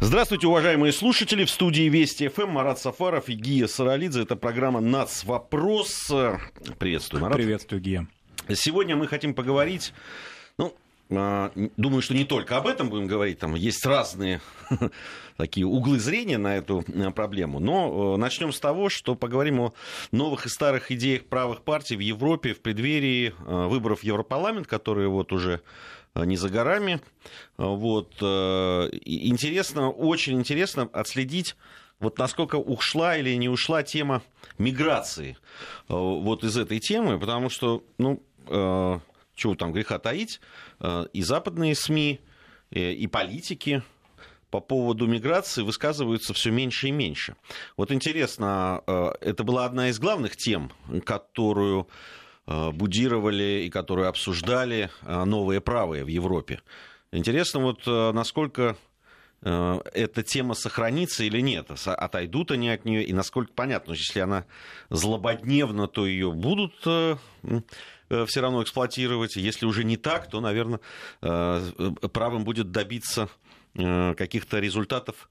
Здравствуйте, уважаемые слушатели. В студии Вести ФМ Марат Сафаров и Гия Саралидзе. Это программа «Нац. Вопрос». Приветствую, Марат. Приветствую, Гия. Сегодня мы хотим поговорить ну, а, думаю, что не только об этом будем говорить, там есть разные такие углы зрения на эту проблему. Но э, начнем с того, что поговорим о новых и старых идеях правых партий в Европе в преддверии э, выборов в Европарламент, которые вот уже не за горами. Вот. Интересно, очень интересно отследить вот насколько ушла или не ушла тема миграции вот из этой темы, потому что, ну, чего там греха таить, и западные СМИ, и политики по поводу миграции высказываются все меньше и меньше. Вот интересно, это была одна из главных тем, которую Э, будировали и которые обсуждали э, новые правые в Европе. Интересно, вот э, насколько эта тема сохранится или нет, отойдут они от нее, и насколько понятно, если она злободневна, то ее будут все равно эксплуатировать. Если уже не так, то, наверное, правым будет добиться каких-то результатов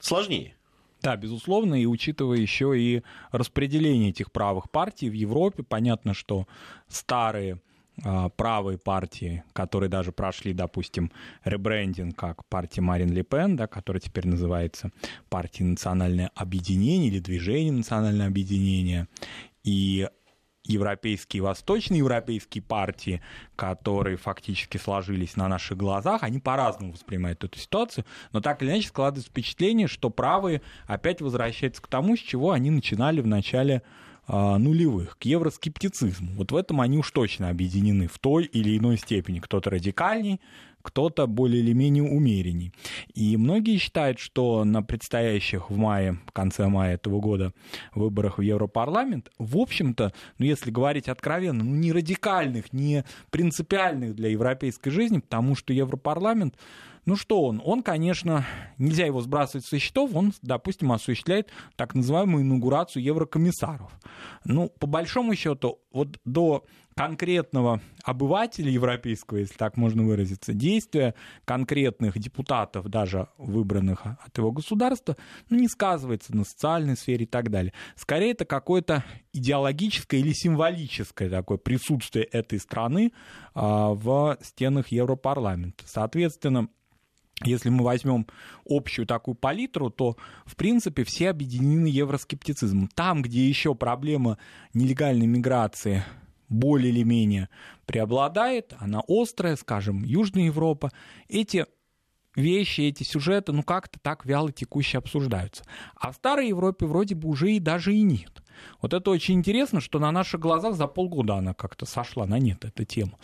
сложнее. Да, безусловно, и учитывая еще и распределение этих правых партий в Европе, понятно, что старые а, правые партии, которые даже прошли, допустим, ребрендинг, как партия Марин Ле Пен, да, которая теперь называется партией национальное объединение или движение национальное объединение, и европейские, восточноевропейские партии, которые фактически сложились на наших глазах, они по-разному воспринимают эту ситуацию, но так или иначе складывается впечатление, что правые опять возвращаются к тому, с чего они начинали в начале а, нулевых, к евроскептицизму. Вот в этом они уж точно объединены в той или иной степени. Кто-то радикальней, кто-то более или менее умеренней. И многие считают, что на предстоящих в мае, в конце мая этого года выборах в Европарламент, в общем-то, ну если говорить откровенно, ну не радикальных, не принципиальных для европейской жизни, потому что Европарламент ну что он? Он, конечно, нельзя его сбрасывать со счетов, он, допустим, осуществляет так называемую инаугурацию еврокомиссаров. Ну, по большому счету, вот до конкретного обывателя европейского, если так можно выразиться, действия конкретных депутатов, даже выбранных от его государства, ну, не сказывается на социальной сфере и так далее. Скорее, это какое-то идеологическое или символическое такое присутствие этой страны а, в стенах Европарламента. Соответственно, если мы возьмем общую такую палитру, то, в принципе, все объединены евроскептицизмом. Там, где еще проблема нелегальной миграции более или менее преобладает, она острая, скажем, Южная Европа, эти вещи, эти сюжеты, ну как-то так вяло текуще обсуждаются. А в Старой Европе вроде бы уже и даже и нет. Вот это очень интересно, что на наших глазах за полгода она как-то сошла на нет, эта тема.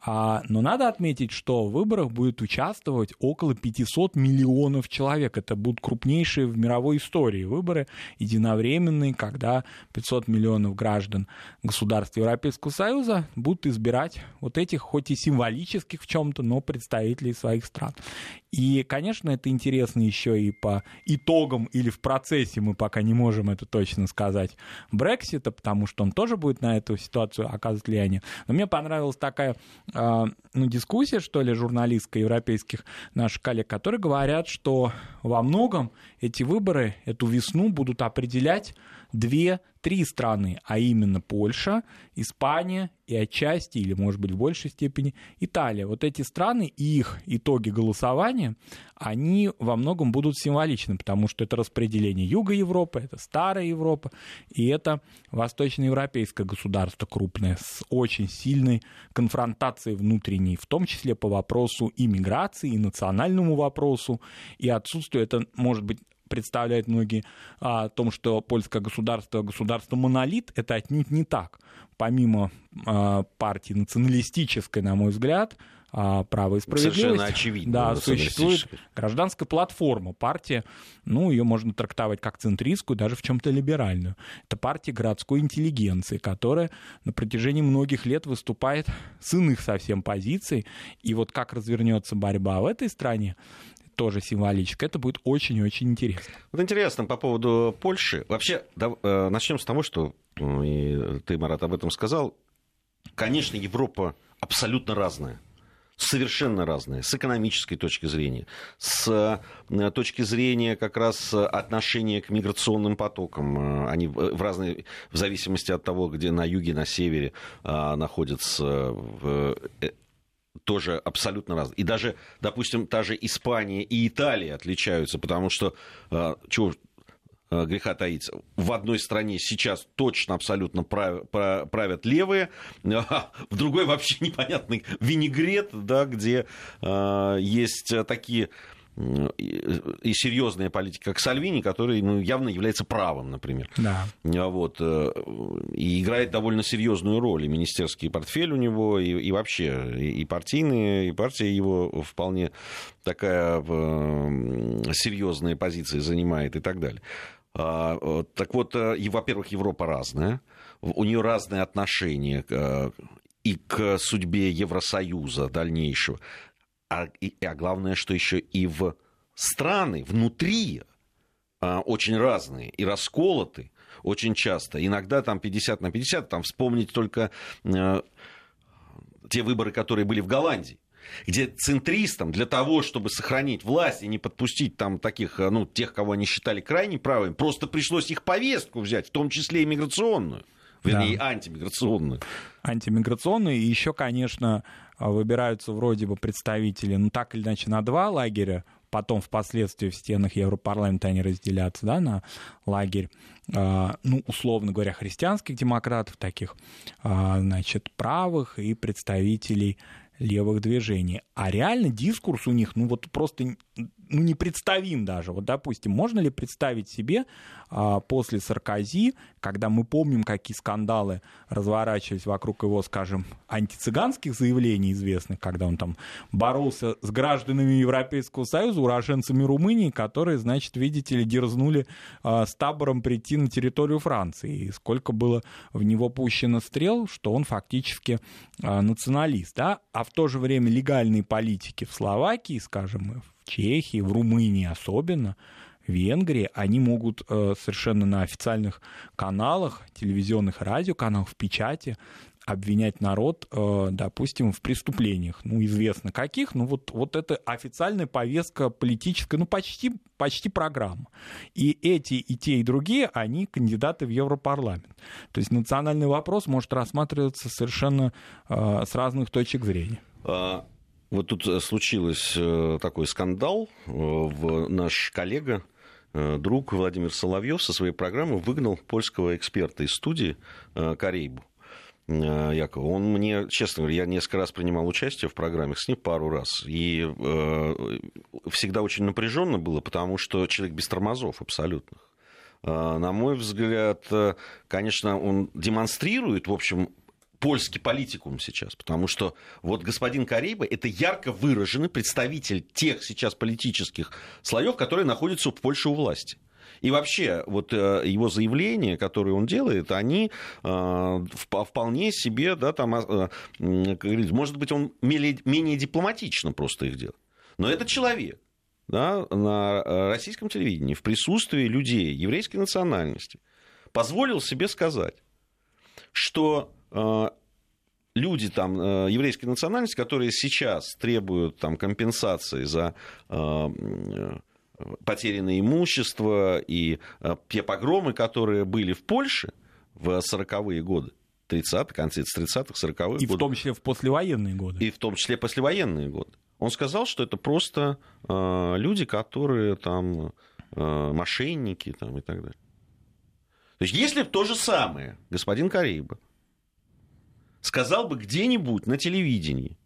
А, но надо отметить, что в выборах будет участвовать около 500 миллионов человек. Это будут крупнейшие в мировой истории выборы, единовременные, когда 500 миллионов граждан государств Европейского Союза будут избирать вот этих, хоть и символических в чем-то, но представителей своих стран. И, конечно, это интересно еще и по итогам или в процессе, мы пока не можем это точно сказать, Брексита, потому что он тоже будет на эту ситуацию оказывать влияние. Но мне понравилась такая ну, дискуссия, что ли, журналистская европейских наших коллег, которые говорят, что во многом эти выборы, эту весну будут определять две-три страны, а именно Польша, Испания и отчасти, или может быть в большей степени, Италия. Вот эти страны и их итоги голосования, они во многом будут символичны, потому что это распределение Юга Европы, это Старая Европа, и это восточноевропейское государство крупное с очень сильной конфронтацией внутренней, в том числе по вопросу иммиграции, и национальному вопросу, и отсутствие, это может быть представляют многие о том, что польское государство государство монолит, это отнюдь не так. Помимо э, партии националистической, на мой взгляд, а, право и справедливость. Совершенно очевидно. Да, существует гражданская платформа. Партия, ну, ее можно трактовать как центристскую, даже в чем-то либеральную. Это партия городской интеллигенции, которая на протяжении многих лет выступает с иных совсем позиций. И вот как развернется борьба в этой стране, тоже символическое. Это будет очень-очень интересно. Вот интересно по поводу Польши. Вообще, да, э, начнем с того, что и ты, Марат, об этом сказал. Конечно, Европа абсолютно разная. совершенно разные с экономической точки зрения, с э, точки зрения как раз отношения к миграционным потокам. Они в разные, в зависимости от того, где на юге, на севере находятся тоже абсолютно разные. И даже, допустим, та же Испания и Италия отличаются, потому что, чего Э, греха таить. В одной стране сейчас точно абсолютно правят левые, а в другой вообще непонятный винегрет, да, где э, есть такие и серьезная политика, как Сальвини, который ну, явно является правым, например. Да. А вот, э, и играет довольно серьезную роль. И министерский портфель у него, и, и вообще, и, и партийные, и партия его вполне такая серьезная позиция занимает и так далее. А, э, так вот, э, и, во-первых, Европа разная, у нее разные отношения э, и к судьбе Евросоюза дальнейшего, а, и, а главное, что еще и в страны внутри а, очень разные и расколоты очень часто. Иногда там 50 на 50, там вспомнить только те выборы, которые были в Голландии где центристам для того, чтобы сохранить власть и не подпустить там таких, э, ну, тех, кого они считали крайне правыми, просто пришлось их повестку взять, в том числе и миграционную. Вернее, да. антимиграционную. Антимиграционную. И еще, конечно, выбираются вроде бы представители, ну, так или иначе, на два лагеря. Потом впоследствии в стенах Европарламента они разделятся, да, на лагерь, э, ну, условно говоря, христианских демократов, таких, э, значит, правых и представителей левых движений. А реально дискурс у них, ну вот просто ну, непредставим даже. Вот, допустим, можно ли представить себе а, после Саркози, когда мы помним, какие скандалы разворачивались вокруг его, скажем, антицыганских заявлений известных, когда он там боролся с гражданами Европейского Союза, уроженцами Румынии, которые, значит, видите ли, дерзнули а, с табором прийти на территорию Франции. И сколько было в него пущено стрел, что он фактически а, националист. Да? А в то же время легальные политики в Словакии, скажем, в Чехии, в Румынии особенно, в Венгрии, они могут э, совершенно на официальных каналах, телевизионных радиоканалах, в печати обвинять народ, э, допустим, в преступлениях. Ну, известно каких, ну вот, вот это официальная повестка политическая, ну, почти, почти программа. И эти, и те, и другие, они кандидаты в Европарламент. То есть национальный вопрос может рассматриваться совершенно э, с разных точек зрения. Вот тут э, случилось э, такой скандал. Э, наш коллега, друг Владимир Соловьев со своей программы выгнал польского эксперта из студии Корейбу. Якова. Он мне, честно говоря, я несколько раз принимал участие в программах с ним пару раз. И э, всегда очень напряженно было, потому что человек без тормозов абсолютных. Э, на мой взгляд, конечно, он демонстрирует, в общем, польский политикум сейчас, потому что вот господин Кариба это ярко выраженный представитель тех сейчас политических слоев, которые находятся в Польше у власти. И вообще, вот э, его заявления, которые он делает, они э, вполне себе, да, там, э, может быть, он менее дипломатично просто их делает. Но это человек, да, на российском телевидении в присутствии людей еврейской национальности позволил себе сказать, что люди там э, еврейской национальности, которые сейчас требуют там компенсации за э, потерянное имущество и те погромы, которые были в Польше в 40-е годы, 30-х, конце 30-х, 40-х И в том числе в послевоенные годы. И в том числе послевоенные годы. Он сказал, что это просто э, люди, которые там э, мошенники там, и так далее. То есть, если то же самое господин Кариба сказал бы где-нибудь на телевидении,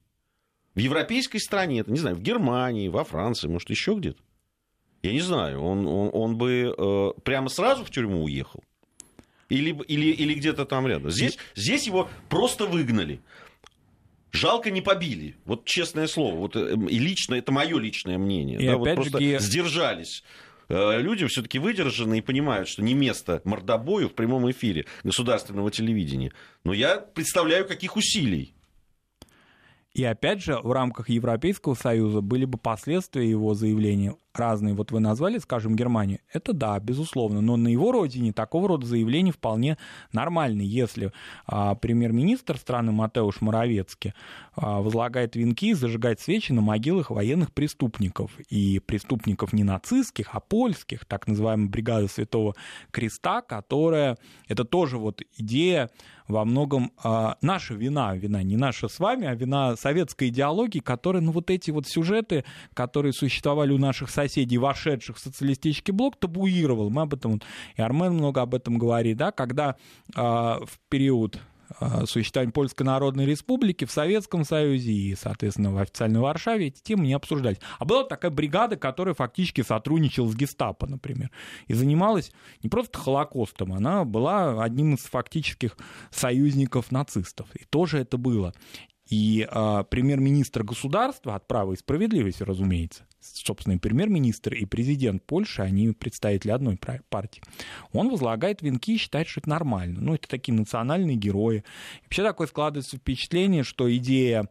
в европейской стране, это, не знаю, в Германии, во Франции, может, еще где-то. Я не знаю, он, он, он бы э, прямо сразу в тюрьму уехал. Или, или, или где-то там рядом. Здесь, здесь его просто выгнали. Жалко не побили. Вот честное слово. Вот, э, и лично, это мое личное мнение. И да, вот просто же... сдержались люди все-таки выдержаны и понимают, что не место мордобою в прямом эфире государственного телевидения. Но я представляю, каких усилий. И опять же, в рамках Европейского Союза были бы последствия его заявления разные, вот вы назвали, скажем, Германию, это да, безусловно, но на его родине такого рода заявления вполне нормальны. Если а, премьер-министр страны Матеуш Моровецкий а, возлагает венки и зажигает свечи на могилах военных преступников, и преступников не нацистских, а польских, так называемая бригада Святого Креста, которая, это тоже вот идея во многом э, наша вина, вина не наша с вами, а вина советской идеологии, которая, ну вот эти вот сюжеты, которые существовали у наших соседей, вошедших в социалистический блок, табуировал. Мы об этом, и Армен много об этом говорит, да, когда э, в период Э, существования Польской Народной Республики в Советском Союзе и, соответственно, в официальной Варшаве эти темы не обсуждались. А была такая бригада, которая фактически сотрудничала с гестапо, например, и занималась не просто Холокостом, она была одним из фактических союзников нацистов. И тоже это было. И э, премьер-министр государства от права и справедливости, разумеется, собственно, премьер-министр и президент Польши, они представители одной партии, он возлагает венки и считает, что это нормально. Ну, это такие национальные герои. И вообще такое складывается впечатление, что идея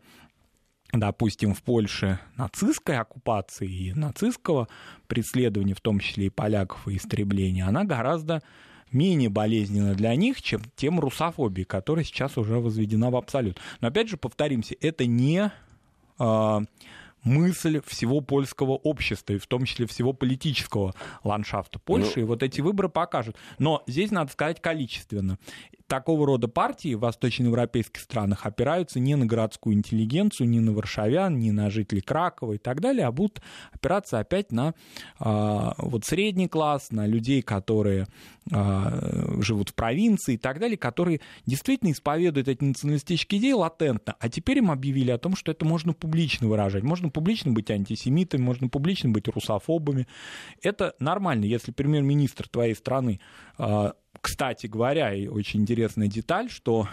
допустим, в Польше нацистской оккупации и нацистского преследования, в том числе и поляков, и истребления, она гораздо менее болезненна для них, чем тем русофобии, которая сейчас уже возведена в абсолют. Но опять же, повторимся, это не э, мысль всего польского общества, и в том числе всего политического ландшафта Польши, ну... и вот эти выборы покажут. Но здесь надо сказать количественно. Такого рода партии в восточноевропейских странах опираются не на городскую интеллигенцию, не на варшавян, не на жителей Кракова и так далее, а будут опираться опять на э, вот средний класс, на людей, которые э, живут в провинции и так далее, которые действительно исповедуют эти националистические идеи латентно, а теперь им объявили о том, что это можно публично выражать, можно публично быть антисемитами, можно публично быть русофобами. Это нормально, если премьер-министр твоей страны а, кстати говоря, и очень интересная деталь, что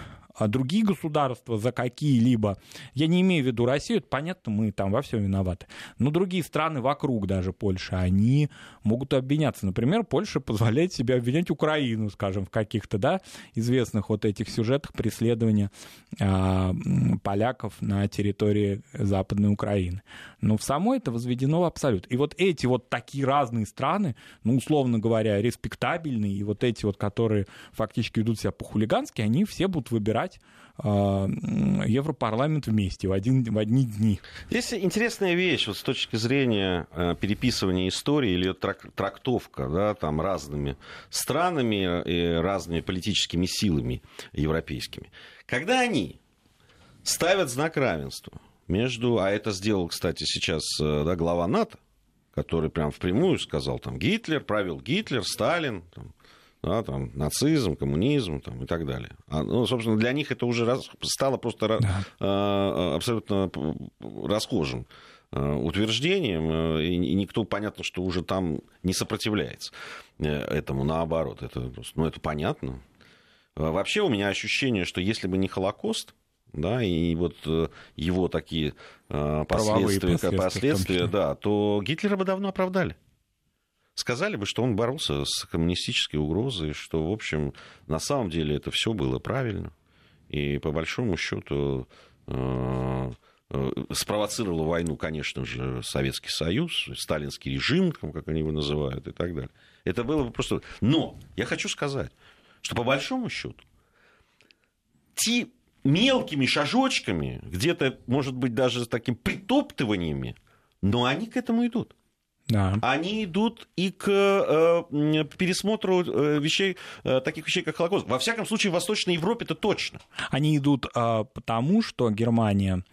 другие государства за какие-либо, я не имею в виду Россию, это понятно, мы там во всем виноваты, но другие страны вокруг даже Польши, они могут обвиняться. Например, Польша позволяет себе обвинять Украину, скажем, в каких-то, да, известных вот этих сюжетах преследования а, поляков на территории Западной Украины. Но в самой это возведено в абсолют. И вот эти вот такие разные страны, ну, условно говоря, респектабельные, и вот эти вот, которые фактически ведут себя по-хулигански, они все будут выбирать собрать а, Европарламент вместе в, один, в одни дни. Здесь интересная вещь вот с точки зрения э, переписывания истории или трактовка да, там, разными странами и разными политическими силами европейскими. Когда они ставят знак равенства между, а это сделал, кстати, сейчас э, да, глава НАТО, который прям впрямую сказал, там, Гитлер, правил Гитлер, Сталин, там, да, там, нацизм, коммунизм там, и так далее. А, ну, собственно, для них это уже раз, стало просто да. а, абсолютно расхожим а, утверждением, а, и, никто, понятно, что уже там не сопротивляется э, этому, наоборот, это, просто, ну, это понятно. А вообще у меня ощущение, что если бы не Холокост, да, и вот э, его такие последствия, последствия, последствия да, то Гитлера бы давно оправдали сказали бы, что он боролся с коммунистической угрозой, что, в общем, на самом деле это все было правильно. И по большому счету э, э, спровоцировал войну, конечно же, Советский Союз, сталинский режим, как они его называют, и так далее. Это было бы просто... Но я хочу сказать, что по большому счету те мелкими шажочками, где-то, может быть, даже с таким притоптываниями, но они к этому идут да. они идут и к э, пересмотру э, вещей, э, таких вещей, как Холокост. Во всяком случае, в Восточной Европе это точно. Они идут э, потому, что Германия,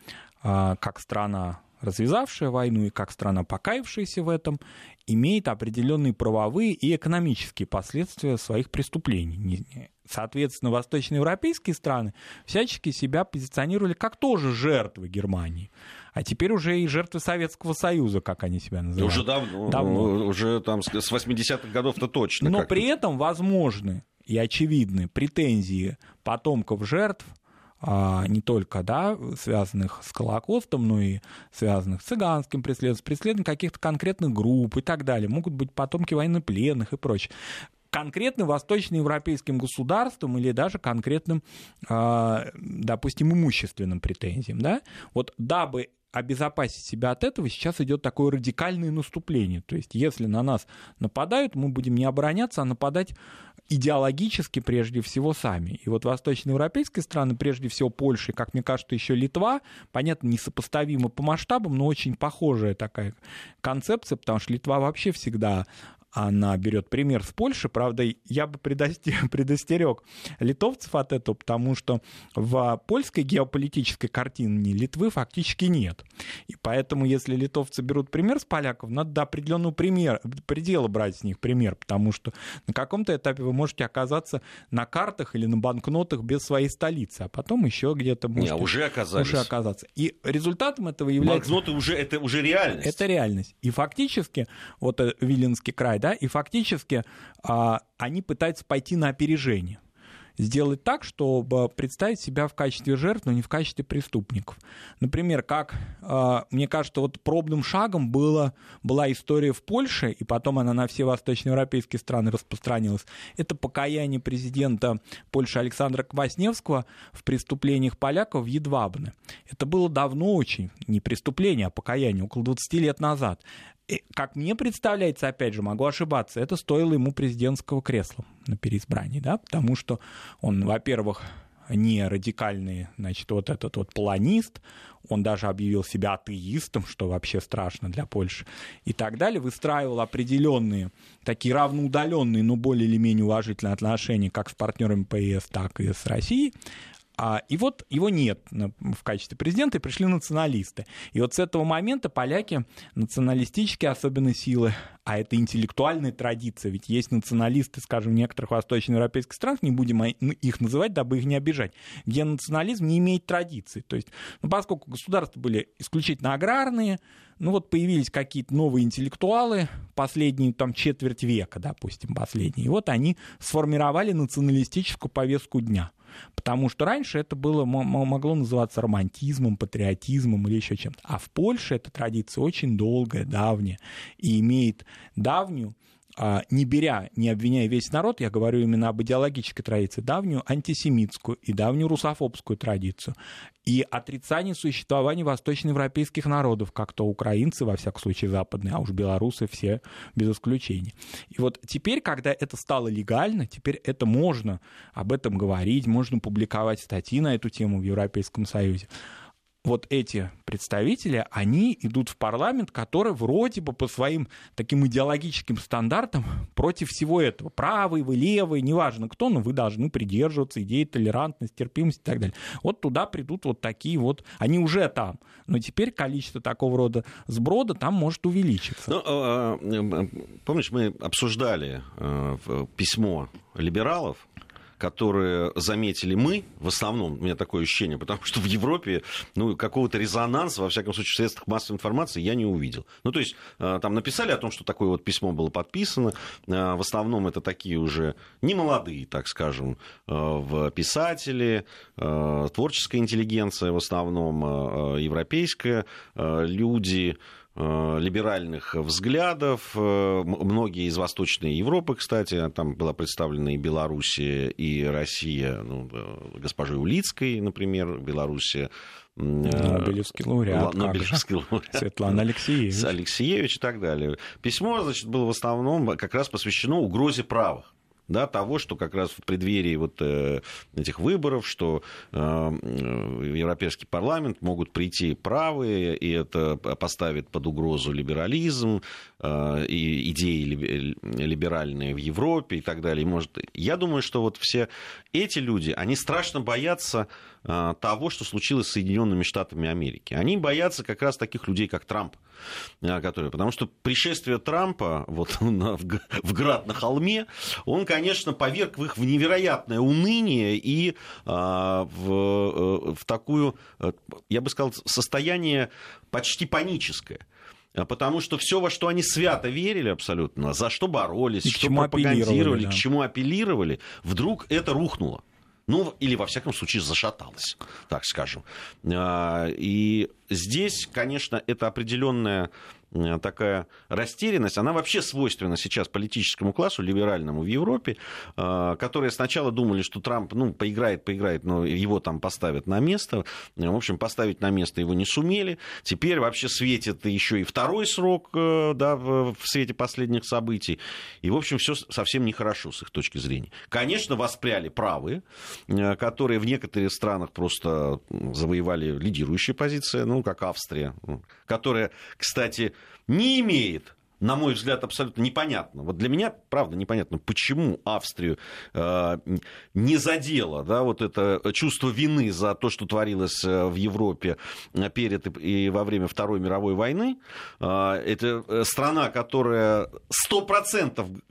э, как страна развязавшая войну и как страна, покаявшаяся в этом, имеет определенные правовые и экономические последствия своих преступлений. Соответственно, восточноевропейские страны всячески себя позиционировали как тоже жертвы Германии а теперь уже и жертвы Советского Союза, как они себя называют. Уже давно, давно. уже там с 80-х годов-то точно. Но при этом возможны и очевидны претензии потомков жертв, а, не только да, связанных с Холокостом, но и связанных с цыганским преследованием, преследованием каких-то конкретных групп и так далее. Могут быть потомки военнопленных и прочее конкретным восточноевропейским государствам или даже конкретным, а, допустим, имущественным претензиям. Да? Вот дабы обезопасить себя от этого, сейчас идет такое радикальное наступление. То есть, если на нас нападают, мы будем не обороняться, а нападать идеологически прежде всего сами. И вот восточноевропейские страны, прежде всего Польша, и, как мне кажется, еще Литва, понятно, несопоставимо по масштабам, но очень похожая такая концепция, потому что Литва вообще всегда она берет пример с Польши. Правда, я бы предостерег литовцев от этого, потому что в польской геополитической картине Литвы фактически нет. И поэтому, если литовцы берут пример с поляков, надо до определенного примера, предела брать с них пример, потому что на каком-то этапе вы можете оказаться на картах или на банкнотах без своей столицы, а потом еще где-то можете... Не, уже оказались. Уже оказаться. И результатом этого является... Банкноты уже, это уже реальность. Это реальность. И фактически, вот э, Виленский край, да, и фактически а, они пытаются пойти на опережение сделать так, чтобы представить себя в качестве жертв, но не в качестве преступников. Например, как, а, мне кажется, вот пробным шагом было, была история в Польше, и потом она на все восточноевропейские страны распространилась. Это покаяние президента Польши Александра Квасневского в преступлениях поляков в Едвабне. Это было давно очень, не преступление, а покаяние, около 20 лет назад. Как мне представляется, опять же, могу ошибаться, это стоило ему президентского кресла на переизбрании, да, потому что он, во-первых, не радикальный, значит, вот этот вот планист, он даже объявил себя атеистом, что вообще страшно для Польши, и так далее, выстраивал определенные, такие равноудаленные, но более или менее уважительные отношения как с партнерами ПС, так и с Россией, а, и вот его нет в качестве президента, и пришли националисты. И вот с этого момента поляки, националистические особенно силы, а это интеллектуальная традиция, ведь есть националисты, скажем, в некоторых восточноевропейских странах, не будем ну, их называть, дабы их не обижать, где национализм не имеет традиции. То есть, ну, поскольку государства были исключительно аграрные, ну вот появились какие-то новые интеллектуалы, последние там четверть века, допустим, последние, и вот они сформировали националистическую повестку дня – Потому что раньше это было, могло называться романтизмом, патриотизмом или еще чем-то. А в Польше эта традиция очень долгая, давняя, и имеет давнюю не беря, не обвиняя весь народ, я говорю именно об идеологической традиции, давнюю антисемитскую и давнюю русофобскую традицию, и отрицание существования восточноевропейских народов, как то украинцы, во всяком случае западные, а уж белорусы все без исключения. И вот теперь, когда это стало легально, теперь это можно об этом говорить, можно публиковать статьи на эту тему в Европейском Союзе, вот эти представители, они идут в парламент, который вроде бы по своим таким идеологическим стандартам против всего этого. Правый вы, левый, неважно кто, но вы должны придерживаться идеи толерантности, терпимости и так далее. Вот туда придут вот такие вот, они уже там. Но теперь количество такого рода сброда там может увеличиться. Ну, а, а, помнишь, мы обсуждали э, письмо либералов, которые заметили мы, в основном, у меня такое ощущение, потому что в Европе ну, какого-то резонанса, во всяком случае, в средствах массовой информации я не увидел. Ну, то есть, э, там написали о том, что такое вот письмо было подписано. Э, в основном это такие уже немолодые, так скажем, э, писатели, творческая интеллигенция в основном, европейская, люди, либеральных взглядов. Э, многие из Восточной Европы, кстати, там была представлена и Белоруссия, и Россия, ну, э, госпожи Улицкой, например, Белоруссия. Нобелевский лауреат. Нобелевский лауреат. Светлана Алексеевич. Алексеевич и так далее. Письмо, значит, было в основном как раз посвящено угрозе правых да, того, что как раз в преддверии вот э, этих выборов, что э, в Европейский парламент могут прийти правые, и это поставит под угрозу либерализм, э, и идеи либеральные в Европе и так далее. Может, я думаю, что вот все эти люди, они страшно боятся того, что случилось с Соединенными Штатами Америки. Они боятся как раз таких людей, как Трамп, а, которые, потому что пришествие Трампа вот, в град на холме, он, конечно, поверг в их в невероятное уныние и а, в, э, в такую, э, я бы сказал, состояние почти паническое. Потому что все, во что они свято верили абсолютно, за что боролись, и что пропагандировали, да. к чему апеллировали, вдруг это рухнуло. Ну, или, во всяком случае, зашаталась, так скажем. А, и здесь, конечно, это определенная такая растерянность, она вообще свойственна сейчас политическому классу, либеральному в Европе, которые сначала думали, что Трамп, ну, поиграет, поиграет, но его там поставят на место. В общем, поставить на место его не сумели. Теперь вообще светит еще и второй срок, да, в свете последних событий. И, в общем, все совсем нехорошо с их точки зрения. Конечно, воспряли правые, которые в некоторых странах просто завоевали лидирующие позиции, ну, как Австрия, которая, кстати, не имеет на мой взгляд, абсолютно непонятно. Вот для меня, правда, непонятно, почему Австрию э, не задело да, вот это чувство вины за то, что творилось э, в Европе перед и во время Второй мировой войны. Э, это страна, которая 100%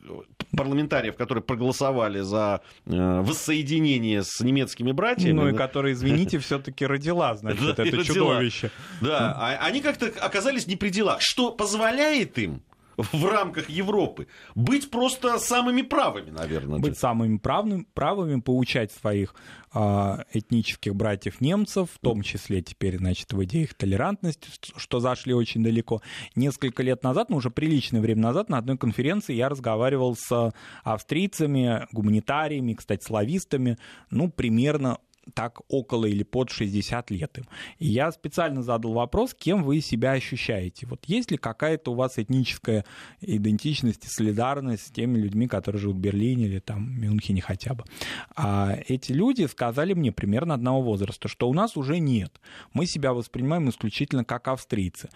парламентариев, которые проголосовали за э, воссоединение с немецкими братьями. Ну и которые, извините, все-таки родила, значит, это чудовище. Да, а они как-то оказались не при делах, что позволяет им в рамках Европы. Быть просто самыми правыми, наверное. Быть самыми правными, правыми, поучать своих э, этнических братьев немцев, в том числе теперь, значит, в идеях толерантности, что зашли очень далеко. Несколько лет назад, ну уже приличное время назад, на одной конференции я разговаривал с австрийцами, гуманитариями, кстати, славистами, ну, примерно так около или под 60 лет им. И я специально задал вопрос, кем вы себя ощущаете. Вот есть ли какая-то у вас этническая идентичность и солидарность с теми людьми, которые живут в Берлине или там Мюнхене хотя бы. А эти люди сказали мне примерно одного возраста, что у нас уже нет. Мы себя воспринимаем исключительно как австрийцы.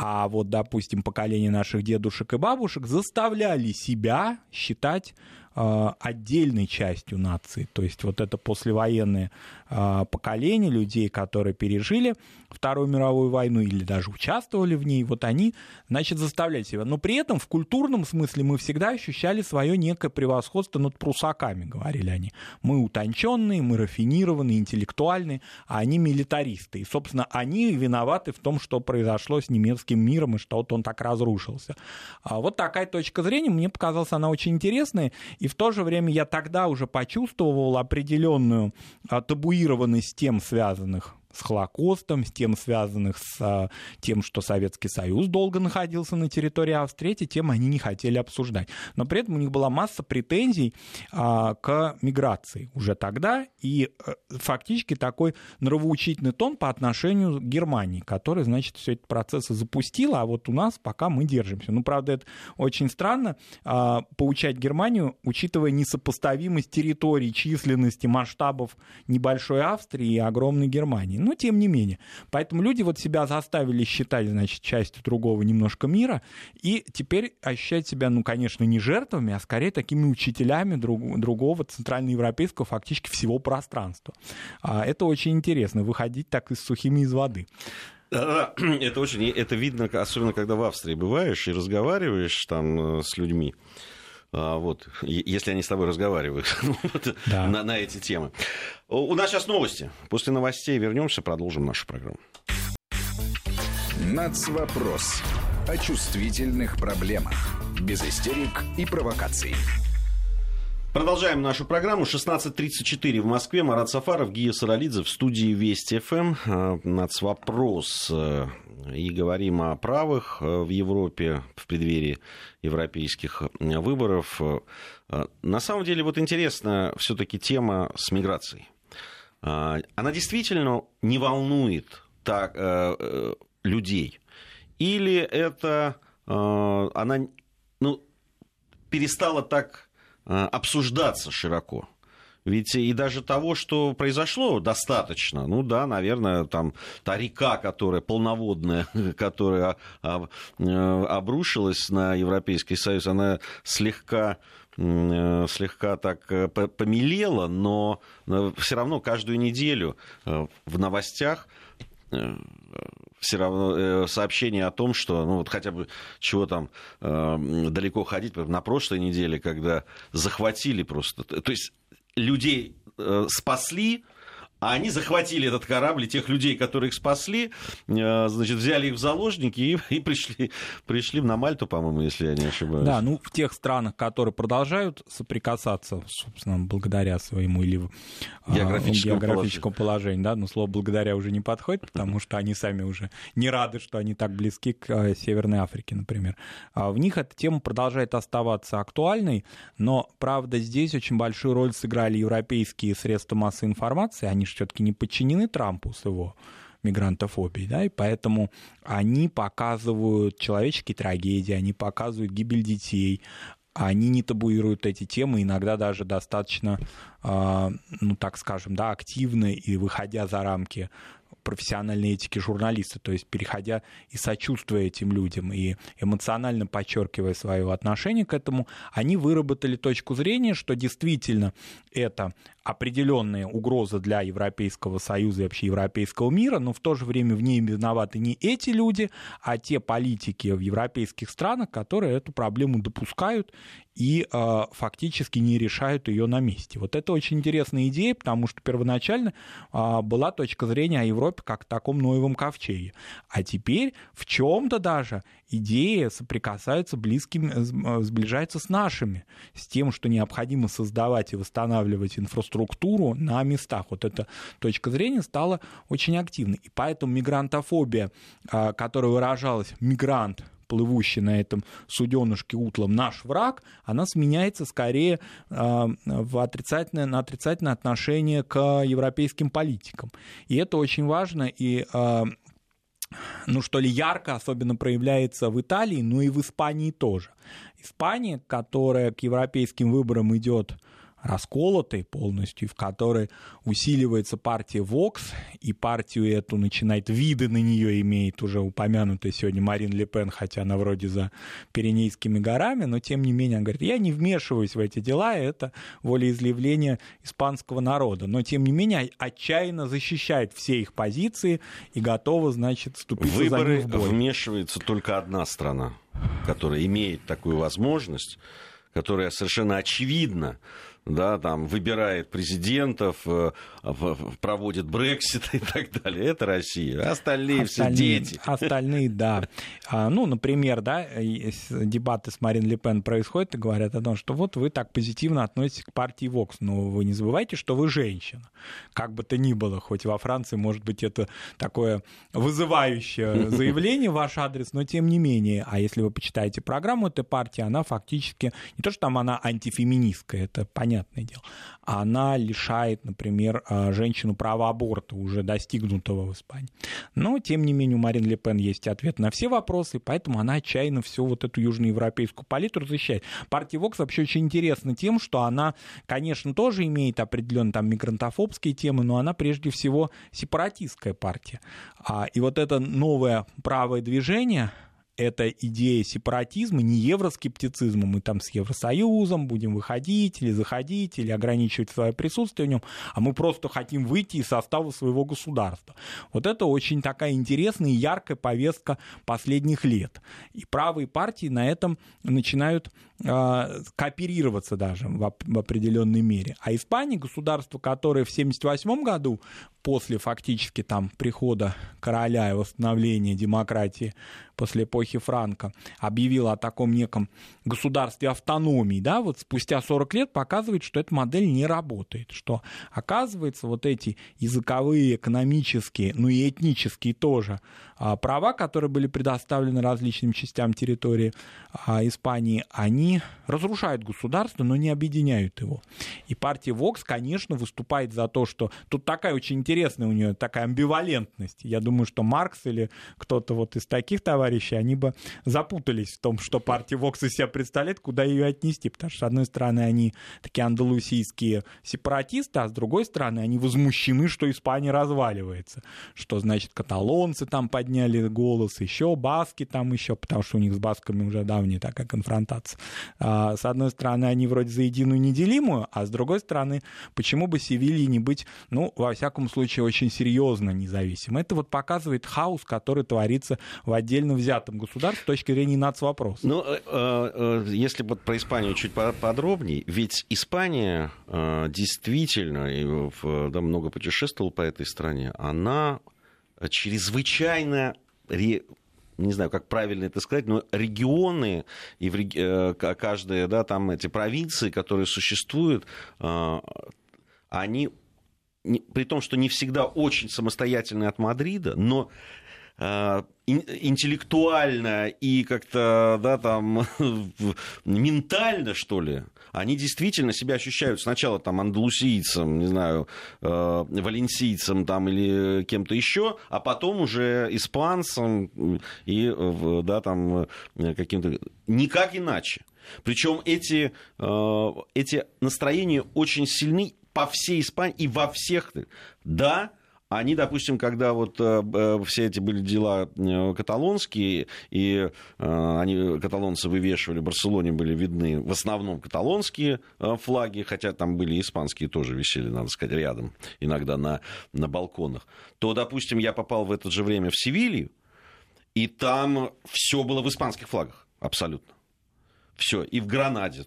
А вот, допустим, поколение наших дедушек и бабушек заставляли себя считать отдельной частью нации. То есть вот это послевоенное э, поколение людей, которые пережили Вторую мировую войну или даже участвовали в ней, вот они, значит, заставляли себя. Но при этом в культурном смысле мы всегда ощущали свое некое превосходство над прусаками, говорили они. Мы утонченные, мы рафинированные, интеллектуальные, а они милитаристы. И, собственно, они виноваты в том, что произошло с немецким миром и что вот он так разрушился. А вот такая точка зрения, мне показалась она очень интересная, и в то же время я тогда уже почувствовал определенную а, табуированность тем связанных с Холокостом, с тем связанных с а, тем, что Советский Союз долго находился на территории Австрии, эти темы они не хотели обсуждать. Но при этом у них была масса претензий а, к миграции уже тогда, и а, фактически такой нравоучительный тон по отношению к Германии, которая, значит, все эти процессы запустила, а вот у нас пока мы держимся. Ну, правда, это очень странно, а, поучать Германию, учитывая несопоставимость территорий, численности, масштабов небольшой Австрии и огромной Германии но тем не менее. Поэтому люди вот себя заставили считать, значит, частью другого немножко мира, и теперь ощущать себя, ну, конечно, не жертвами, а скорее такими учителями друг, другого центральноевропейского фактически всего пространства. А это очень интересно, выходить так из сухими из воды. Это очень, это видно, особенно когда в Австрии бываешь и разговариваешь там э, с людьми. А, вот, если они с тобой разговаривают ну, да. на, на эти темы. У нас сейчас новости. После новостей вернемся, продолжим нашу программу. Нацвопрос. О чувствительных проблемах. Без истерик и провокаций. Продолжаем нашу программу. 16.34 в Москве. Марат Сафаров, Гия Саралидзе в студии Вести ФМ. А, Нацвопрос и говорим о правых э, в Европе в преддверии европейских э, выборов. Э, на самом деле, вот интересна все-таки тема с миграцией. Она действительно не волнует так, людей? Или это она ну, перестала так обсуждаться широко? Ведь и даже того, что произошло, достаточно. Ну да, наверное, там та река, которая полноводная, которая э, обрушилась на Европейский Союз, она слегка э, слегка так э, помелела, но все равно каждую неделю в новостях все равно сообщение о том, что, ну вот хотя бы чего там далеко ходить, на прошлой неделе, когда захватили просто, то есть людей э, спасли, а они захватили этот корабль, и тех людей, которые их спасли, э, значит, взяли их в заложники и, и пришли, пришли на Мальту, по-моему, если я не ошибаюсь. Да, ну в тех странах, которые продолжают соприкасаться, собственно, благодаря своему или а, географическому, географическому положению, да, но слово благодаря уже не подходит, потому что они сами уже не рады, что они так близки к э, Северной Африке, например. А в них эта тема продолжает оставаться актуальной, но, правда, здесь очень большую роль сыграли европейские средства массовой информации, они же все-таки не подчинены Трампу с его мигрантофобией, да, и поэтому они показывают человеческие трагедии, они показывают гибель детей, они не табуируют эти темы, иногда даже достаточно, э, ну так скажем, да, активно и выходя за рамки профессиональной этики журналиста, то есть переходя и сочувствуя этим людям, и эмоционально подчеркивая свое отношение к этому, они выработали точку зрения, что действительно это определенная угроза для Европейского Союза и вообще европейского мира, но в то же время в ней виноваты не эти люди, а те политики в европейских странах, которые эту проблему допускают и э, фактически не решают ее на месте. Вот это очень интересная идея, потому что первоначально э, была точка зрения о Европе как таком Ноевом ковчеге. А теперь в чем-то даже идеи соприкасаются близкими, э, сближаются с нашими, с тем, что необходимо создавать и восстанавливать инфраструктуру на местах. Вот эта точка зрения стала очень активной. И поэтому мигрантофобия, а, которая выражалась «мигрант», плывущий на этом суденышке утлом наш враг, она сменяется скорее э, в отрицательное, на отрицательное отношение к европейским политикам. И это очень важно, и э, ну что ли, ярко особенно проявляется в Италии, но и в Испании тоже. Испания, которая к европейским выборам идет расколотой полностью, в которой усиливается партия Вокс, и партию эту начинает, виды на нее имеет уже упомянутая сегодня Марин Ле Пен, хотя она вроде за Пиренейскими горами, но тем не менее она говорит, я не вмешиваюсь в эти дела, это волеизъявление испанского народа, но тем не менее отчаянно защищает все их позиции и готова, значит, вступить в Выборы в бой. вмешивается только одна страна, которая имеет такую возможность, которая совершенно очевидно да, там, выбирает президентов, э, проводит Брексит и так далее. Это Россия. Остальные, остальные все дети. Остальные, да. А, ну, например, да, дебаты с Марин Ле Пен происходят и говорят о том, что вот вы так позитивно относитесь к партии Вокс, но вы не забывайте, что вы женщина. Как бы то ни было, хоть во Франции, может быть, это такое вызывающее заявление в ваш адрес, но тем не менее. А если вы почитаете программу этой партии, она фактически, не то, что там она антифеминистская, это понятно, понятное дело. Она лишает, например, а, женщину права аборта, уже достигнутого в Испании. Но, тем не менее, у Марин Ле Пен есть ответ на все вопросы, поэтому она отчаянно всю вот эту южноевропейскую палитру защищает. Партия Вокс вообще очень интересна тем, что она, конечно, тоже имеет определенные там мигрантофобские темы, но она прежде всего сепаратистская партия. А, и вот это новое правое движение, эта идея сепаратизма, не евроскептицизма, мы там с Евросоюзом будем выходить или заходить, или ограничивать свое присутствие в нем, а мы просто хотим выйти из состава своего государства. Вот это очень такая интересная и яркая повестка последних лет. И правые партии на этом начинают кооперироваться даже в, определенной мере. А Испания, государство, которое в 1978 году после фактически там прихода короля и восстановления демократии после эпохи Франка объявила о таком неком государстве автономии, да, вот спустя 40 лет показывает, что эта модель не работает, что оказывается вот эти языковые, экономические, ну и этнические тоже а, права, которые были предоставлены различным частям территории а, Испании, они разрушают государство, но не объединяют его. И партия Вокс, конечно, выступает за то, что тут такая очень интересная у нее такая амбивалентность. Я думаю, что Маркс или кто-то вот из таких товарищей, они бы запутались в том, что партия Вокс из себя представляет, куда ее отнести. Потому что, с одной стороны, они такие андалусийские сепаратисты, а с другой стороны, они возмущены, что Испания разваливается. Что, значит, каталонцы там подняли голос, еще баски там еще, потому что у них с басками уже давняя такая конфронтация. а, с одной стороны, они вроде за единую неделимую, а с другой стороны, почему бы Севилье не быть, ну, во всяком случае, очень серьезно независимым. Это вот показывает хаос, который творится в отдельно взятом государстве с точки зрения нацвопроса. Ну, э, э, если вот про Испанию чуть подробнее, ведь Испания э, действительно, да, много путешествовал по этой стране, она чрезвычайно не знаю, как правильно это сказать, но регионы и в, э, каждая, да, там эти провинции, которые существуют, э, они, при том, что не всегда очень самостоятельны от Мадрида, но интеллектуально и как-то, да, там, ментально, что ли, они действительно себя ощущают сначала там андалусийцем, не знаю, э, валенсийцем там или кем-то еще, а потом уже испанцем и, да, там, каким-то... Никак иначе. Причем эти, э, эти настроения очень сильны по всей Испании и во всех... Да, они, допустим, когда вот э, э, все эти были дела э, каталонские, и э, они, каталонцы вывешивали, в Барселоне были видны в основном каталонские э, флаги, хотя там были испанские тоже висели, надо сказать, рядом, иногда на, на балконах, то, допустим, я попал в это же время в Севилью, и там все было в испанских флагах, абсолютно. Все. И в Гранаде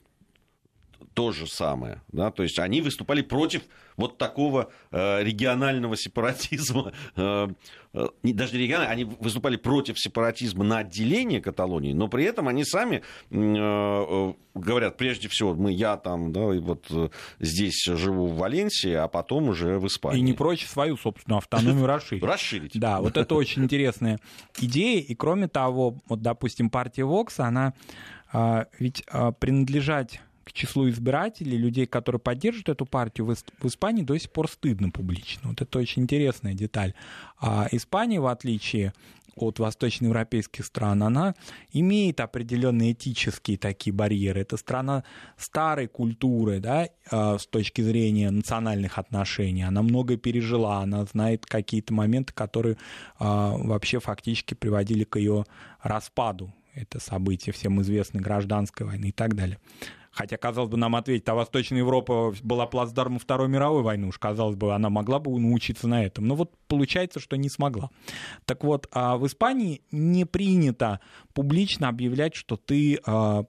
то же самое. Да? То есть они выступали против вот такого э, регионального сепаратизма. Э, э, даже не регионального, они выступали против сепаратизма на отделение Каталонии, но при этом они сами э, э, говорят, прежде всего, мы, я там, да, и вот э, здесь живу в Валенсии, а потом уже в Испании. И не прочь свою собственную автономию расширить. Расширить. Да, вот это очень интересная идея. И кроме того, вот, допустим, партия Вокс, она а, ведь а, принадлежать к числу избирателей, людей, которые поддерживают эту партию, в Испании до сих пор стыдно публично. Вот это очень интересная деталь. А Испания, в отличие от восточноевропейских стран, она имеет определенные этические такие барьеры. Это страна старой культуры, да, а, с точки зрения национальных отношений. Она много пережила, она знает какие-то моменты, которые а, вообще фактически приводили к ее распаду. Это события всем известной гражданской войны и так далее. Хотя, казалось бы, нам ответить, а Восточная Европа была плацдармом Второй мировой войны, уж казалось бы, она могла бы научиться на этом. Но вот получается, что не смогла. Так вот, а в Испании не принято публично объявлять, что ты а,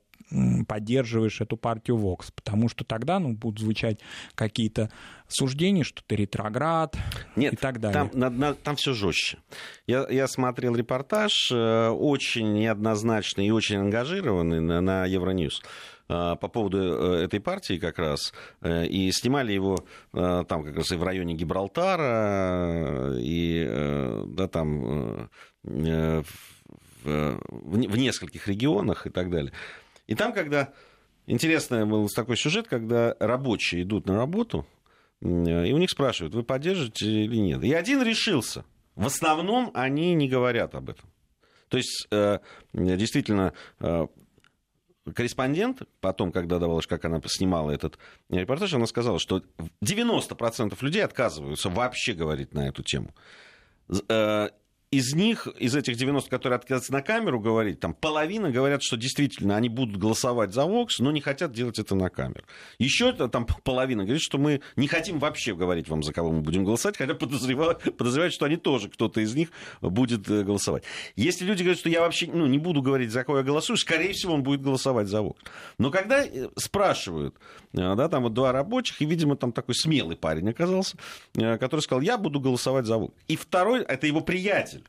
поддерживаешь эту партию Вокс, потому что тогда ну, будут звучать какие-то суждения, что ты ретроград Нет, и так далее. Там, на, там все жестче. Я, я смотрел репортаж, э, очень неоднозначный и очень ангажированный на, на Евроньюз. Э, по поводу э, этой партии как раз, и снимали его там как раз и в районе Гибралтара, и да, там в, в нескольких регионах и так далее. И там, когда... Интересный был такой сюжет, когда рабочие идут на работу, и у них спрашивают, вы поддержите или нет. И один решился. В основном они не говорят об этом. То есть, действительно, корреспондент, потом, когда давалось, как она снимала этот репортаж, она сказала, что 90% людей отказываются вообще говорить на эту тему. Из них, из этих 90, которые отказываются на камеру говорить, там половина говорят, что действительно они будут голосовать за Вокс, но не хотят делать это на камеру. Еще там половина говорит, что мы не хотим вообще говорить вам, за кого мы будем голосовать, хотя подозревают, подозревают что они тоже, кто-то из них будет э, голосовать. Если люди говорят, что я вообще ну, не буду говорить, за кого я голосую, скорее всего, он будет голосовать за Вокс. Но когда э, спрашивают, э, да, там вот два рабочих, и, видимо, там такой смелый парень оказался, который сказал, я буду голосовать за Вокс. И второй, это его приятель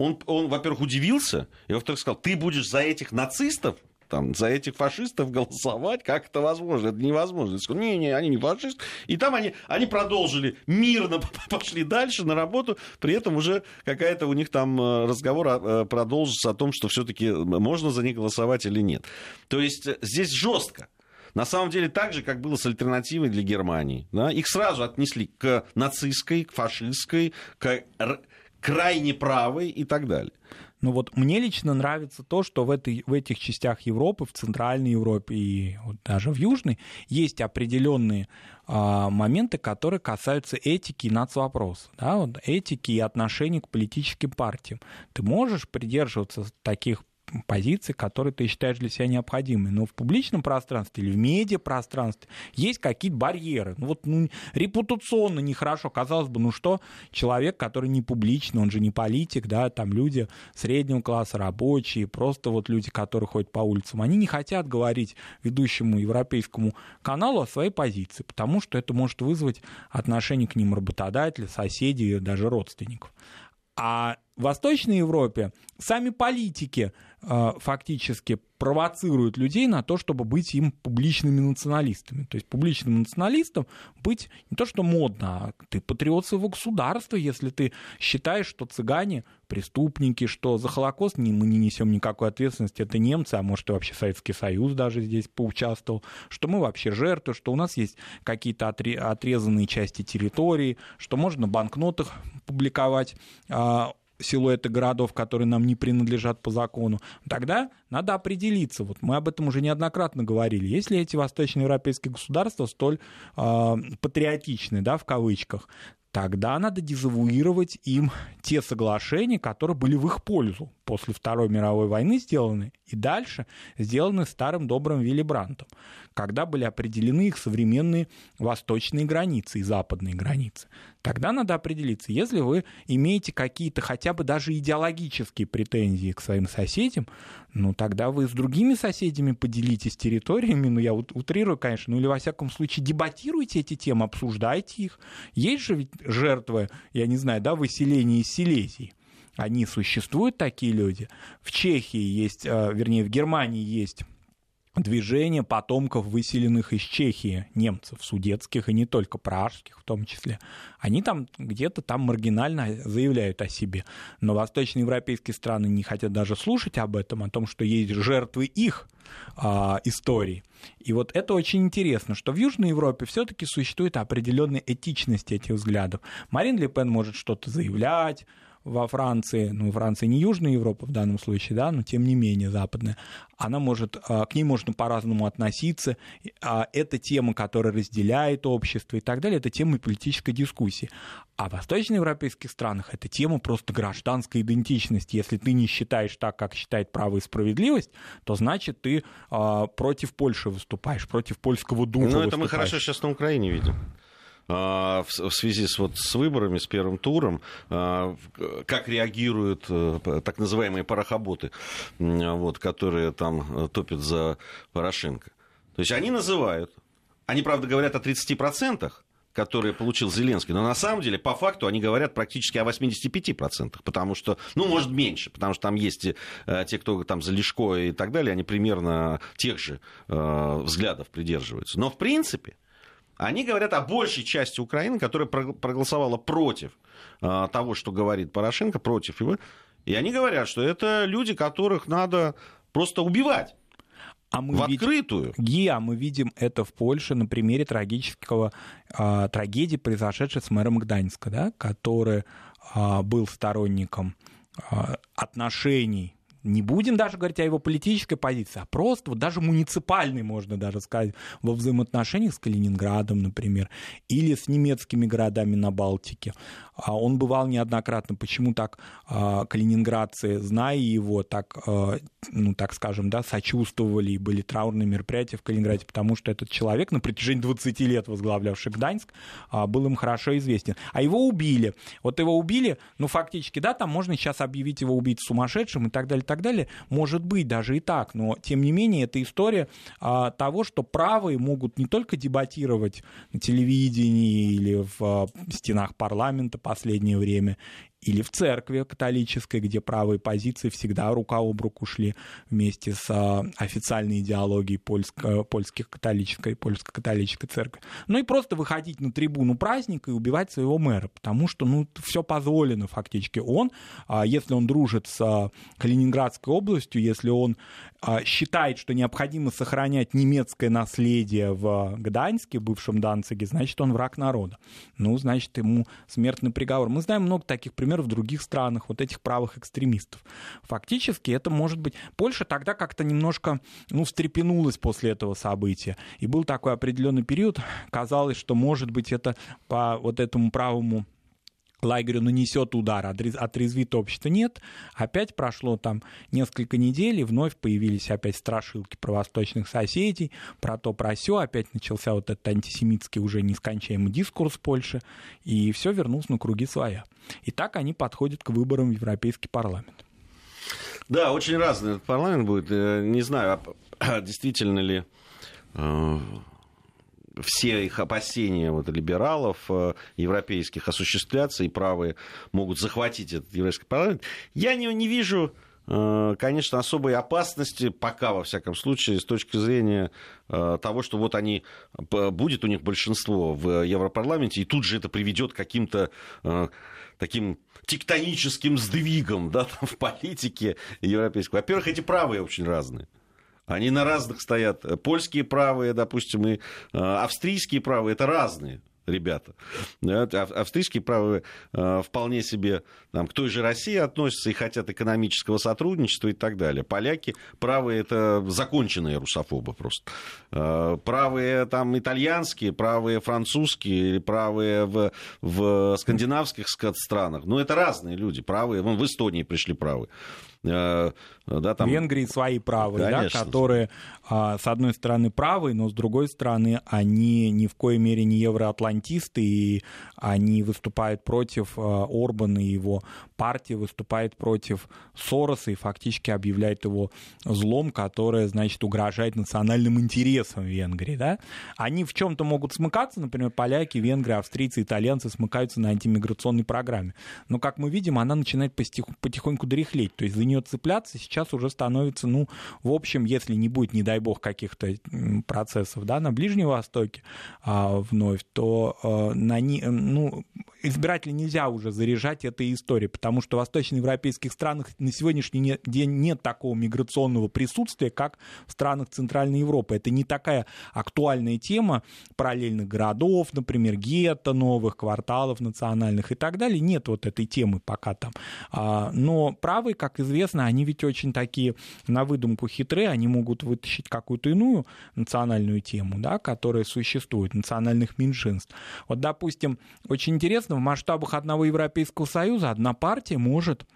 он, он во-первых, удивился, и, во-вторых, сказал, ты будешь за этих нацистов, там, за этих фашистов голосовать, как это возможно? Это невозможно. Я сказал, не-не, они не фашисты. И там они, они продолжили, мирно пошли дальше на работу, при этом уже какая-то у них там э, разговор э, продолжится о том, что все-таки можно за них голосовать или нет. То есть э, здесь жестко. На самом деле так же, как было с альтернативой для Германии. Да? Их сразу отнесли к нацистской, к фашистской, к крайне правый и так далее. Ну вот мне лично нравится то, что в, этой, в этих частях Европы, в Центральной Европе и вот даже в Южной, есть определенные а, моменты, которые касаются этики и нацвопроса. Да, вот этики и отношений к политическим партиям. Ты можешь придерживаться таких позиции, которые ты считаешь для себя необходимыми. Но в публичном пространстве или в медиапространстве есть какие-то барьеры. Ну вот ну, репутационно нехорошо. Казалось бы, ну что, человек, который не публичный, он же не политик, да, там люди среднего класса, рабочие, просто вот люди, которые ходят по улицам, они не хотят говорить ведущему европейскому каналу о своей позиции, потому что это может вызвать отношение к ним работодателя, соседей, даже родственников. А в Восточной Европе сами политики фактически провоцируют людей на то, чтобы быть им публичными националистами. То есть публичным националистом быть не то, что модно, а ты патриот своего государства, если ты считаешь, что цыгане преступники, что за Холокост мы не несем никакой ответственности, это немцы, а может и вообще Советский Союз даже здесь поучаствовал, что мы вообще жертвы, что у нас есть какие-то отрезанные части территории, что можно в банкнотах публиковать а, силуэты городов, которые нам не принадлежат по закону, тогда надо определиться. Вот мы об этом уже неоднократно говорили. Если эти восточноевропейские государства столь э, патриотичны, да, в кавычках, тогда надо дезавуировать им те соглашения, которые были в их пользу после Второй мировой войны сделаны, и дальше сделаны старым добрым Вилли Брантом, когда были определены их современные восточные границы и западные границы. Тогда надо определиться, если вы имеете какие-то хотя бы даже идеологические претензии к своим соседям, ну тогда вы с другими соседями поделитесь территориями, ну я утрирую, конечно, ну или во всяком случае дебатируйте эти темы, обсуждайте их. Есть же ведь жертвы, я не знаю, да, выселения из Силезии они существуют, такие люди. В Чехии есть, э, вернее, в Германии есть движение потомков выселенных из Чехии немцев, судетских и не только пражских в том числе. Они там где-то там маргинально заявляют о себе. Но восточноевропейские страны не хотят даже слушать об этом, о том, что есть жертвы их а, истории. И вот это очень интересно, что в Южной Европе все-таки существует определенная этичность этих взглядов. Марин Ле Пен может что-то заявлять, во Франции, ну, Франция не Южная Европа в данном случае, да, но тем не менее западная, она может, а, к ней можно по-разному относиться. А, это тема, которая разделяет общество и так далее, это тема политической дискуссии. А в восточноевропейских странах это тема просто гражданской идентичности. Если ты не считаешь так, как считает право и справедливость, то значит ты э, против Польши выступаешь, против польского духа Ну, это мы хорошо сейчас на Украине видим. А, в связи с, вот, с выборами, с первым туром, а, как реагируют э, так называемые парохоботы, вот, которые там топят за Порошенко. То есть они называют, они, правда, говорят о 30%, которые получил Зеленский. Но на самом деле, по факту, они говорят практически о 85%, потому что, ну, может, меньше, потому что там есть э, те, кто там за Лешко и так далее, они примерно тех же э, взглядов придерживаются. Но, в принципе, они говорят о большей части Украины, которая проголосовала против а, того, что говорит Порошенко, против его. И они говорят, что это люди, которых надо просто убивать. А мы в открытую. Видим, Гия, мы видим это в Польше на примере трагического э, трагедии, произошедшей с мэром Гданьска, да, который э, был сторонником э, отношений не будем даже говорить о его политической позиции, а просто вот даже муниципальной, можно даже сказать, во взаимоотношениях с Калининградом, например, или с немецкими городами на Балтике. А он бывал неоднократно. Почему так а, калининградцы, зная его, так, а, ну, так скажем, да, сочувствовали и были траурные мероприятия в Калининграде? Потому что этот человек, на протяжении 20 лет возглавлявший Гданьск, был им хорошо известен. А его убили. Вот его убили, ну, фактически, да, там можно сейчас объявить его убийцей сумасшедшим и так далее, так далее. Может быть, даже и так, но, тем не менее, это история того, что правые могут не только дебатировать на телевидении или в стенах парламента, последнее время или в церкви католической, где правые позиции всегда рука об руку шли вместе с а, официальной идеологией польско, польских католической, польско-католической церкви. Ну и просто выходить на трибуну праздника и убивать своего мэра, потому что ну, все позволено фактически. Он, а, если он дружит с а, Калининградской областью, если он считает, что необходимо сохранять немецкое наследие в Гданьске, бывшем Данциге, значит, он враг народа. Ну, значит, ему смертный приговор. Мы знаем много таких примеров в других странах, вот этих правых экстремистов. Фактически это может быть... Польша тогда как-то немножко, ну, встрепенулась после этого события. И был такой определенный период, казалось, что, может быть, это по вот этому правому лагерю нанесет удар, отрезвит общество. Нет, опять прошло там несколько недель, и вновь появились опять страшилки про восточных соседей, про то, про все, опять начался вот этот антисемитский уже нескончаемый дискурс Польши, и все вернулось на круги своя. И так они подходят к выборам в Европейский парламент. Да, очень разный этот парламент будет. Э, не знаю, а действительно ли э, все их опасения вот, либералов э, европейских осуществляться, и правые могут захватить этот еврейский парламент. Я не, не вижу конечно, особой опасности, пока, во всяком случае, с точки зрения того, что вот они, будет у них большинство в Европарламенте, и тут же это приведет к каким-то таким тектоническим сдвигом да, в политике европейской. Во-первых, эти правые очень разные. Они на разных стоят. Польские правые, допустим, и э, австрийские правые, это разные ребята. Австрийские правые э, вполне себе там, к той же России относятся и хотят экономического сотрудничества и так далее. Поляки правые это законченные русофобы просто. Э, правые там итальянские, правые французские правые в, в скандинавских странах. Ну, это разные люди. Правые, вон в Эстонии пришли правые. Э, да, там... В Венгрии свои правые, да, которые, а, с одной стороны, правые, но с другой стороны, они ни в коей мере не евроатлантисты, и они выступают против а, Орбана и его партии, выступает против Сороса и фактически объявляет его злом, которое, значит, угрожает национальным интересам Венгрии. Да? Они в чем-то могут смыкаться, например, поляки, венгры, австрийцы, итальянцы смыкаются на антимиграционной программе. Но, как мы видим, она начинает потихоньку дряхлеть, то есть за нее цепляться сейчас уже становится, ну, в общем, если не будет, не дай бог, каких-то процессов, да, на Ближнем Востоке а, вновь, то а, на не, ну, избирателей нельзя уже заряжать этой историей, потому что в восточноевропейских странах на сегодняшний день нет такого миграционного присутствия, как в странах Центральной Европы. Это не такая актуальная тема параллельных городов, например, гетто, новых кварталов национальных и так далее. Нет вот этой темы пока там. А, но правые, как известно, они ведь очень такие на выдумку хитрые, они могут вытащить какую-то иную национальную тему, да, которая существует, национальных меньшинств. Вот, допустим, очень интересно, в масштабах одного Европейского Союза одна партия может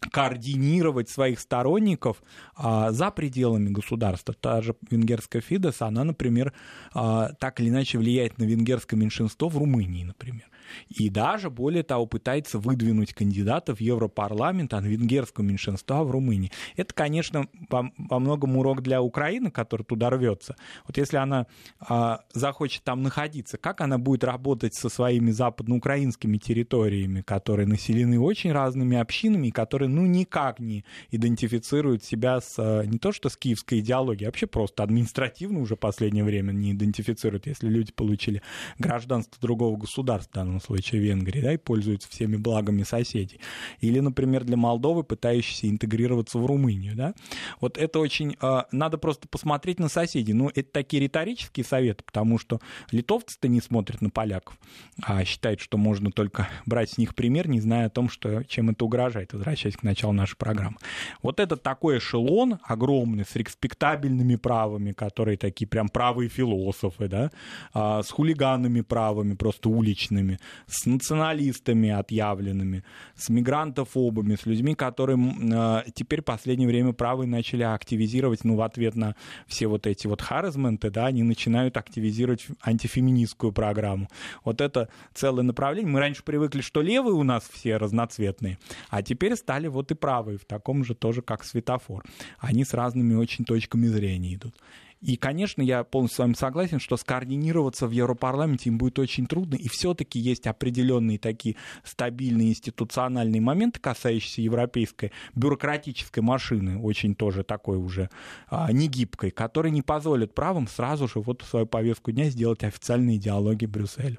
координировать своих сторонников а, за пределами государства. Та же венгерская Фидес, она, например, а, так или иначе влияет на венгерское меньшинство в Румынии, например. И даже, более того, пытается выдвинуть кандидатов в Европарламент от венгерского меньшинства в Румынии. Это, конечно, во, во многом урок для Украины, который туда рвется. Вот если она а, захочет там находиться, как она будет работать со своими западноукраинскими территориями, которые населены очень разными общинами, которые, ну, никак не идентифицируют себя с, а, не то что с киевской идеологией, а вообще просто административно уже последнее время не идентифицируют, если люди получили гражданство другого государства, данном случае Венгрии, да, и пользуются всеми благами соседей. Или, например, для Молдовы, пытающейся интегрироваться в Румынию, да. Вот это очень... Э, надо просто посмотреть на соседей. Ну, это такие риторические советы, потому что литовцы-то не смотрят на поляков, а считают, что можно только брать с них пример, не зная о том, что, чем это угрожает, возвращаясь к началу нашей программы. Вот это такой эшелон огромный, с респектабельными правами, которые такие прям правые философы, да, а, с хулиганными правами, просто уличными, с националистами отъявленными, с мигрантофобами, с людьми, которые э, теперь в последнее время правые начали активизировать, ну, в ответ на все вот эти вот харасменты, да, они начинают активизировать антифеминистскую программу. Вот это целое направление. Мы раньше привыкли, что левые у нас все разноцветные, а теперь стали вот и правые в таком же тоже, как светофор. Они с разными очень точками зрения идут. И, конечно, я полностью с вами согласен, что скоординироваться в Европарламенте им будет очень трудно, и все-таки есть определенные такие стабильные институциональные моменты, касающиеся европейской бюрократической машины, очень тоже такой уже а, негибкой, которые не позволят правым сразу же вот свою повестку дня сделать официальной идеологией Брюсселя.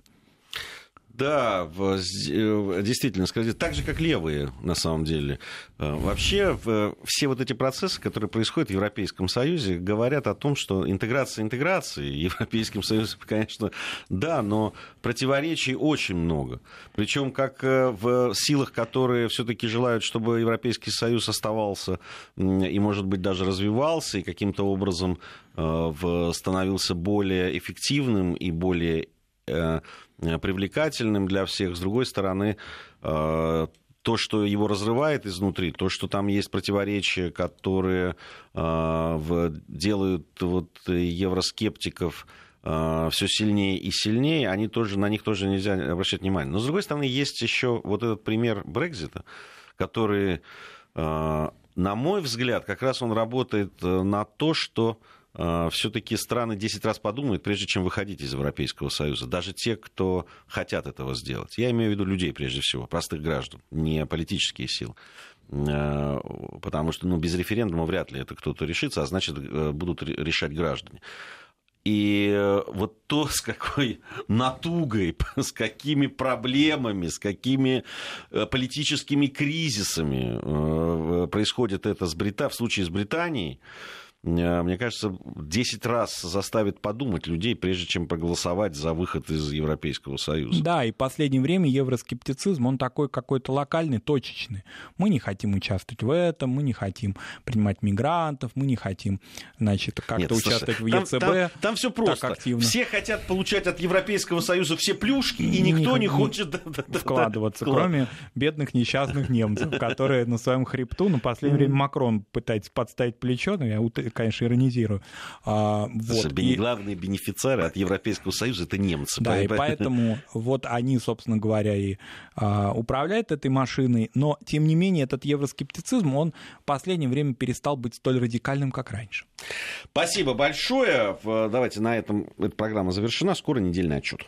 Да, э, действительно, сказать, так же, как левые, на самом деле. Э, вообще, все вот эти процессы, которые происходят в Европейском Союзе, говорят о том, что интеграция интеграции, Европейским Союзом, конечно, да, но противоречий очень много. Причем как э, в силах, которые все-таки желают, чтобы Европейский Союз оставался и, может быть, даже развивался, и каким-то образом становился более эффективным и более привлекательным для всех. С другой стороны, то, что его разрывает изнутри, то, что там есть противоречия, которые э, делают вот, евроскептиков э, все сильнее и сильнее, они тоже, на них тоже нельзя обращать внимание. Но, с другой стороны, есть еще вот этот пример Брекзита, который, э, на мой взгляд, как раз он работает э, на то, что все-таки страны 10 раз подумают, прежде чем выходить из Европейского Союза. Даже те, кто хотят этого сделать. Я имею в виду людей, прежде всего, простых граждан, не политические силы. А, потому что ну, без референдума вряд ли это кто-то решится, а значит, э, будут решать граждане. И э, вот то, с какой натугой, с какими проблемами, с какими э, политическими кризисами происходит это с Брита... в случае с Британией, Э, мне кажется, 10 раз заставит подумать людей, прежде чем проголосовать за выход из Европейского Союза. Да, и в последнее время евроскептицизм, он такой какой-то локальный, точечный. Мы не хотим участвовать в этом, мы не хотим принимать мигрантов, мы не хотим, значит, как-то участвовать слушай, в ЕЦБ. Там, там, там все просто. Активно. Все хотят получать от Европейского Союза все плюшки, и никто не, не хочет вкладываться, кроме бедных несчастных немцев, которые на своем хребту, ну, в последнее время Макрон пытается подставить плечо, но я конечно, иронизирую. А, вот. и... Главные бенефициары от Европейского Союза это немцы. Да, и поэтому вот они, собственно говоря, и а, управляют этой машиной, но, тем не менее, этот евроскептицизм, он в последнее время перестал быть столь радикальным, как раньше. Спасибо большое. Давайте на этом эта программа завершена. Скоро недельный отчет.